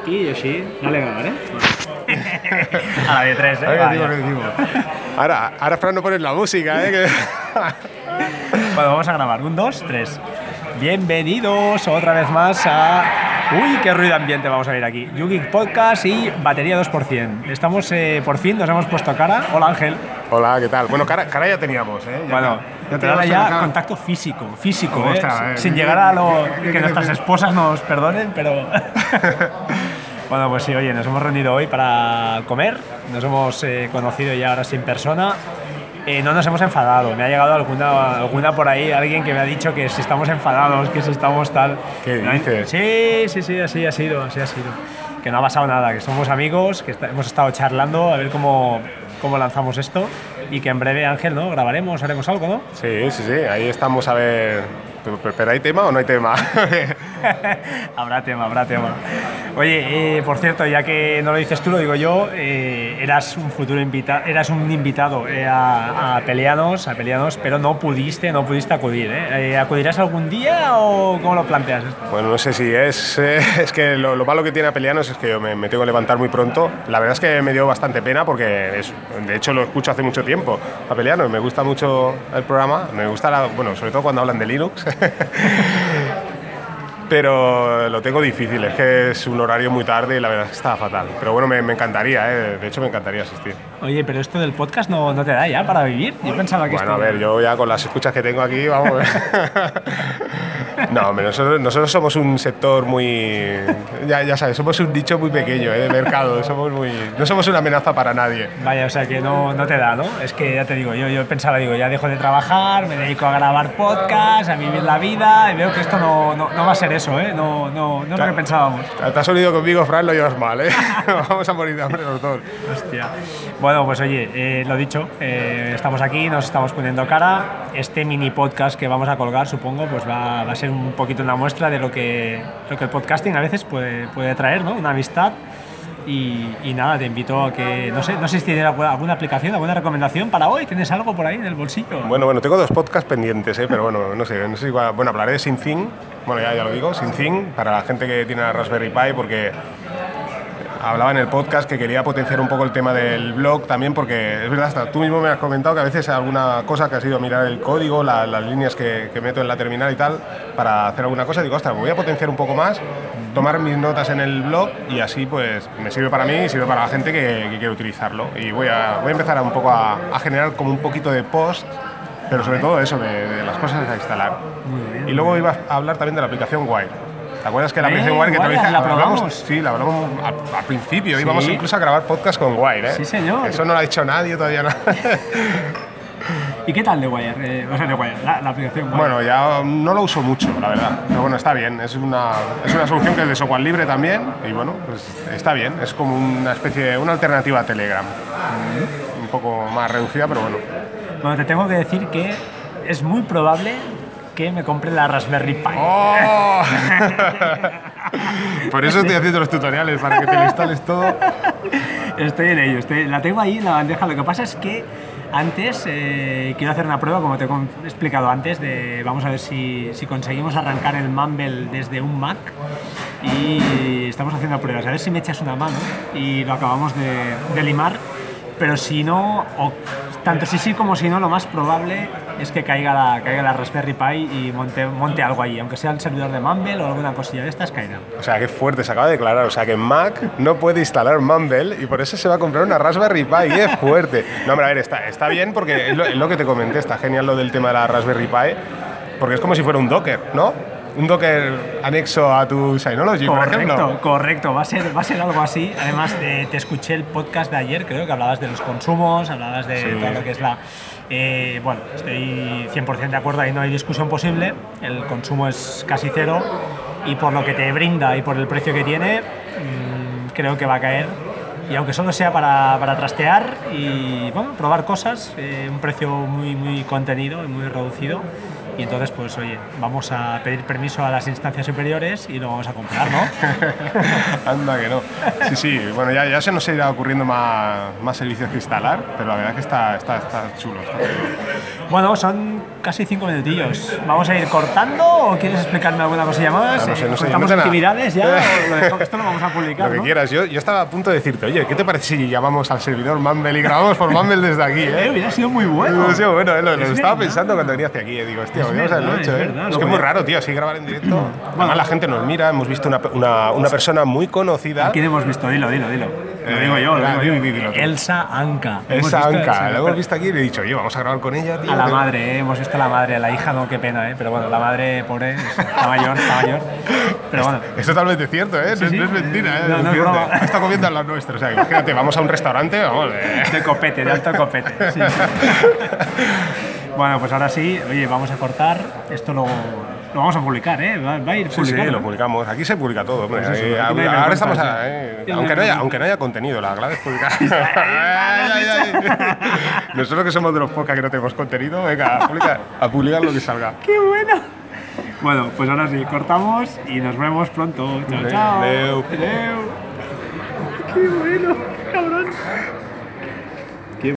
Aquí i així, dale a grabar, eh? A la de 3, ¿eh? Ahora, ahora, ahora Fran no pones la música, ¿eh? Que- Bueno, vamos a grabar. Un, dos, tres. Bienvenidos otra vez más a. Uy, qué ruido ambiente vamos a ver aquí. Yugeek Podcast y batería 2%. Estamos, eh, por fin, nos hemos puesto cara. Hola Ángel. Hola, ¿qué tal? Bueno, cara, cara ya teníamos, ¿eh? Ya- Bueno, ya tenemos ya contacto físico, físico, ¿eh? Eh, sin ¿qué- llegar a lo que nuestras esposas nos perdonen, pero bueno, pues sí, oye, nos hemos reunido hoy para comer, nos hemos eh, conocido ya ahora sí en persona. Eh, no nos hemos enfadado, me ha llegado alguna, alguna por ahí, alguien que me ha dicho que si estamos enfadados, que si estamos tal. ¿Qué dices? Sí, sí, sí, así ha sido, así ha sido. Que no ha pasado nada, que somos amigos, que está- hemos estado charlando a ver cómo, cómo lanzamos esto y que en breve, Ángel, ¿no? Grabaremos, haremos algo, ¿no? Sí, sí, sí, ahí estamos a ver. ¿Pero, pero- hay tema o no hay tema? habrá tema, habrá tema. Oye, eh, por cierto, ya que no lo dices tú, lo digo yo, eh, eras un futuro invitado, eras un invitado eh, a, a Peleanos, a Peleanos, pero no pudiste, no pudiste acudir. ¿eh? Eh, ¿Acudirás algún día o cómo lo planteas esto? bueno, no sé si es. eh, es que lo, lo malo que tiene Apelianos es que yo me, me tengo que levantar muy pronto. La verdad es que me dio bastante pena porque, es- de hecho, lo escucho hace mucho tiempo. Apelianos, me gusta mucho el programa. Me gusta, la- bueno, sobre todo cuando hablan de Linux. Pero lo tengo difícil, es que es un horario muy tarde y la verdad es que está fatal. Pero bueno, me, me encantaría, ¿eh? de hecho me encantaría asistir. Oye, pero esto del podcast no, no te da ya para vivir. Yo pensaba que Bueno, a ver, yo ya con las escuchas que tengo aquí, vamos. no, hombre, nosotros, nosotros somos un sector muy. Ya, ya sabes, somos un nicho muy pequeño ¿eh? de mercado. Somos muy, no somos una amenaza para nadie. Vaya, o sea que no, no te da, ¿no? Es que ya te digo, yo, yo pensaba, digo, ya dejo de trabajar, me dedico a grabar podcast, a vivir la vida, y veo que esto no, no, no va a ser eso, ¿eh? No, no, no es lo que pensábamos. Te has unido conmigo, Fran, lo llevas mal, ¿eh? Vamos a morir de hambre los dos. Hostia. Bueno, pues oye, eh, lo dicho, eh, estamos aquí, nos estamos poniendo cara. Este mini podcast que vamos a colgar, supongo, pues va, va a ser un poquito una muestra de lo que, lo que el podcasting a veces puede, puede traer, ¿no? Una amistad. Y, nada, te invito a que, no sé, no sé si tienes alguna, aplicación, alguna recomendación para hoy. ¿Tienes algo por ahí en el bolsillo? Bueno, bueno, tengo dos podcasts pendientes, ¿eh? pero bueno, no sé, no sé Bueno, hablaré de SynthIn, bueno, ya, ya lo digo, SynthIn, para la gente que tiene la Raspberry Pi, porque hablaba en el podcast que quería potenciar un poco el tema del blog también, porque es verdad, hasta tú mismo me has comentado que a veces alguna cosa que has ido a mirar el código, la- las líneas que, que meto en la terminal y tal, para hacer alguna cosa, digo, ostras, voy a potenciar un poco más, tomar mis notas en el blog y así pues me sirve para mí y sirve para la gente que, que quiere utilizarlo. Y voy a, voy a empezar a un poco a, a generar como un poquito de post pero sobre todo eso, de, de las cosas a instalar. y luego iba a hablar también de la aplicación Wire. ¿Te acuerdas que la Eh, aplicación Wire que te dije? la hablamos- probamos. Sí, la hablamos al, al principio. Sí. Íbamos incluso a grabar podcast con Wire. ¿eh? Sí, señor. Eso no lo ha dicho nadie todavía. No. ¿Y qué tal de Wire? Eh, o sea, de Wire, la, la aplicación Wire. bueno, ya no lo uso mucho, la verdad. Pero bueno, está bien. Es una, es una solución que es de software libre también. Y bueno, pues está bien. Es como una especie de una alternativa a Telegram. Un poco más reducida, pero bueno. Bueno, te tengo que decir que es muy probable que me compre la Raspberry Pi. ¡Oh! Por eso estoy haciendo los tutoriales, para que te lo instales todo. Estoy en ello, estoy- la tengo ahí en la bandeja. Lo que pasa es que antes eh, quiero hacer una prueba, como te he explicado antes, de vamos a ver si, si conseguimos arrancar el Mumble desde un Mac. Y estamos haciendo pruebas, a ver si me echas una mano y lo acabamos de, de limar. Pero si no, tanto si sí como si no, lo más probable es que caiga la, caiga la Raspberry Pi y monte, monte algo ahí, aunque sea el servidor de Mumble o alguna cosilla de estas, caerá. O sea, qué fuerte, se acaba de declarar. O sea, que Mac no puede instalar Mumble y por eso se va a comprar una Raspberry Pi. ¡Qué fuerte! No, hombre, a ver, está, está bien porque es lo, es lo que te comenté, está genial lo del tema de la Raspberry Pi, porque es como si fuera un Docker, ¿no? Un Docker anexo a tu Synology, por Correcto, ejemplo. correcto, va a, ser, va a ser algo así. Además, te, te escuché el podcast de ayer, creo que hablabas de los consumos, hablabas de Sí. todo lo que es la... eh, bueno, estoy 100% de acuerdo, ahí no hay discusión posible, el consumo es casi cero y por lo que te brinda y por el precio que tiene, mm, creo que va a caer. Y aunque solo sea para, para trastear y bueno, probar cosas, eh, un precio muy, muy contenido y muy reducido, Y entonces, pues oye, vamos a pedir permiso a las instancias superiores y lo vamos a comprar, ¿no? Anda que no. Sí, sí, bueno, ya, ya se nos irá ocurriendo más, más servicios que instalar, pero la verdad es que está, está, está chulo. está chulo. bueno, son casi cinco minutillos. ¿Vamos a ir cortando o quieres explicarme alguna cosilla más? Ah, no sé, no sé, ¿Cortamos yo no sé actividades ya? o lo esto lo vamos a publicar, Lo que ¿no? quieras. Yo, yo estaba a punto de decirte, oye, ¿qué te parece si llamamos al servidor Mumble y grabamos por Mumble desde aquí? Eh, Eh? hubiera sido muy bueno. Sí, bueno, eh, lo, lo Es estaba pensando cuando venía hacia aquí. eh, Digo, hostia, Es haberlo verdad, hecho, es ¿eh? verdad, Es lo que es muy raro, tío, así grabar en directo. Además, la gente nos mira, hemos visto una, una, una persona muy conocida. ¿A quién hemos visto? Dilo, dilo, dilo. Lo digo yo, lo digo di- yo. Elsa Anca. Visto Anca, la hemos visto aquí y le he dicho, oye, vamos a grabar con ella, tío. A la que- madre, ¿eh? hemos visto a la madre, a la hija no, qué pena, ¿eh? pero bueno, la madre pobre, está mayor, está mayor. Pero bueno, Es totalmente cierto, ¿eh? Sí, no, sí. no es mentira, ¿eh? No, no es broma. Está comiendo al lado nuestro. O sea, imagínate, vamos a un restaurante, vamos. eh. de copete, de alto copete. sí. Bueno, pues ahora sí, oye, vamos a cortar. Esto lo, lo vamos a publicar, ¿eh? Va, va a ir Sí, publicado. sí, lo publicamos. Aquí se publica todo. hombre. Pues eso, ahora estamos. a- eh, aunque, no haya, aunque no haya contenido, la clave es publicar. Ay, ay, ay. Nosotros que somos de los pocas que no tenemos contenido, venga, a publicar, a publicar lo que salga. ¡Qué bueno! Bueno, pues ahora sí, cortamos y nos vemos pronto. Chao, chao. Adeu. Adeu. ¡Qué bueno, cabrón!